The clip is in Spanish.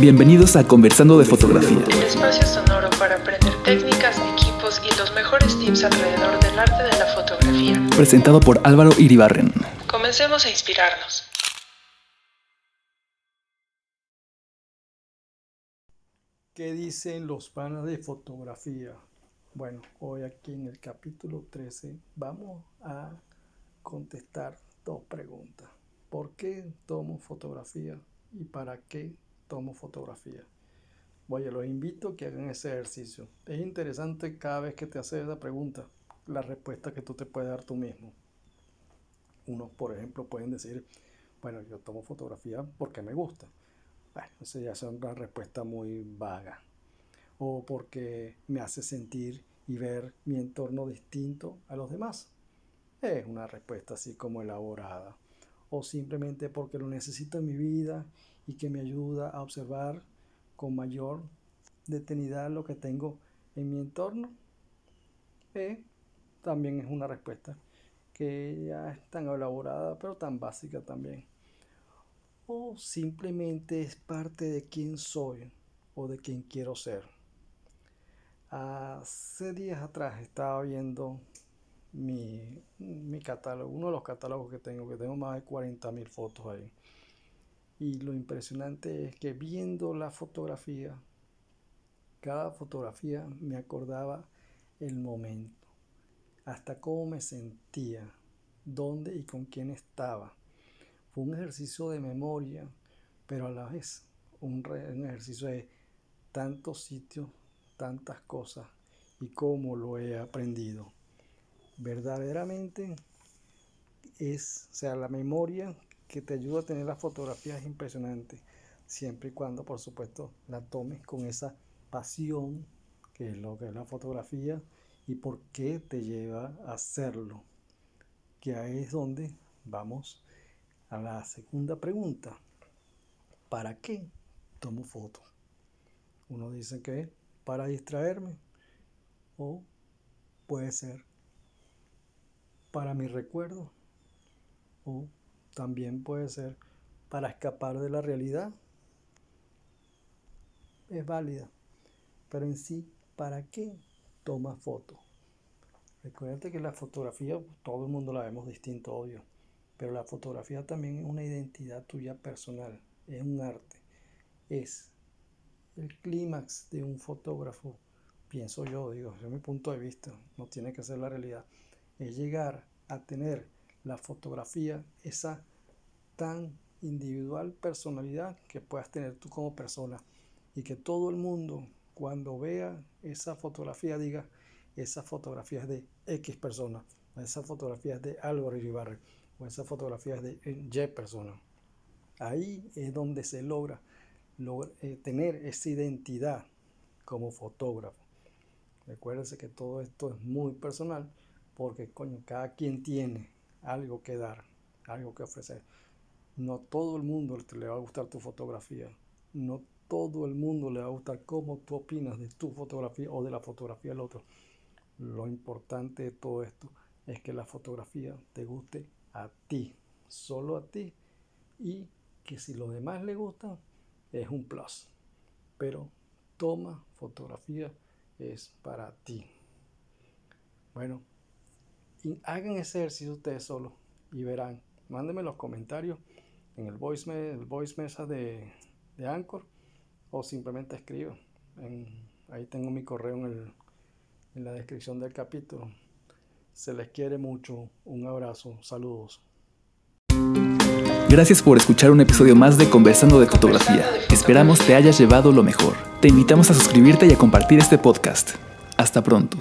Bienvenidos a Conversando de Fotografía. El espacio sonoro para aprender técnicas, equipos y los mejores tips alrededor del arte de la fotografía. Presentado por Álvaro Iribarren. Comencemos a inspirarnos. ¿Qué dicen los panas de fotografía? Bueno, hoy aquí en el capítulo 13 vamos a contestar dos preguntas. ¿Por qué tomo fotografía y para qué tomo fotografía? Oye, los invito a que hagan ese ejercicio. Es interesante cada vez que te haces esa pregunta, la respuesta que tú te puedes dar tú mismo. Unos, por ejemplo, pueden decir, bueno, yo tomo fotografía porque me gusta. Bueno, esa ya es una respuesta muy vaga. O porque me hace sentir y ver mi entorno distinto a los demás. Es una respuesta así como elaborada o simplemente porque lo necesito en mi vida y que me ayuda a observar con mayor detenidad lo que tengo en mi entorno? Eh, también es una respuesta que ya es tan elaborada pero tan básica también. O simplemente es parte de quién soy o de quién quiero ser. Hace días atrás estaba viendo mi, mi catálogo, uno de los catálogos que tengo, que tengo más de 40 mil fotos ahí. Y lo impresionante es que viendo la fotografía, cada fotografía me acordaba el momento, hasta cómo me sentía, dónde y con quién estaba. Fue un ejercicio de memoria, pero a la vez un, un ejercicio de tantos sitios, tantas cosas y cómo lo he aprendido verdaderamente es, o sea, la memoria que te ayuda a tener las fotografías es impresionante, siempre y cuando, por supuesto, la tomes con esa pasión que es lo que es la fotografía y por qué te lleva a hacerlo. Que ahí es donde vamos a la segunda pregunta. ¿Para qué tomo fotos? Uno dice que para distraerme o puede ser para mi recuerdo o también puede ser para escapar de la realidad. Es válida, pero en sí, ¿para qué toma foto? Recuerda que la fotografía, todo el mundo la vemos distinto, obvio, pero la fotografía también es una identidad tuya personal, es un arte, es el clímax de un fotógrafo, pienso yo, digo, desde mi punto de vista, no tiene que ser la realidad es llegar a tener la fotografía, esa tan individual personalidad que puedas tener tú como persona y que todo el mundo cuando vea esa fotografía diga esa fotografía es de X persona, esa fotografía es de Álvaro Iribarre, o esa fotografía es de Y persona. Ahí es donde se logra, eh, tener esa identidad como fotógrafo. Recuérdense que todo esto es muy personal porque coño, cada quien tiene algo que dar, algo que ofrecer. No todo el mundo le va a gustar tu fotografía, no todo el mundo le va a gustar cómo tú opinas de tu fotografía o de la fotografía del otro. Lo importante de todo esto es que la fotografía te guste a ti, solo a ti, y que si los demás le gustan, es un plus. Pero toma fotografía es para ti. Bueno, hagan ese ejercicio ustedes solos y verán. Mándenme los comentarios en el voice, el mesa de, de Anchor o simplemente escriban. ahí tengo mi correo en, en la descripción del capítulo. Se les quiere mucho. Un abrazo. Saludos. Gracias por escuchar un episodio más de Conversando de Fotografía. Esperamos te hayas llevado lo mejor. Te invitamos a suscribirte y a compartir este podcast. Hasta pronto.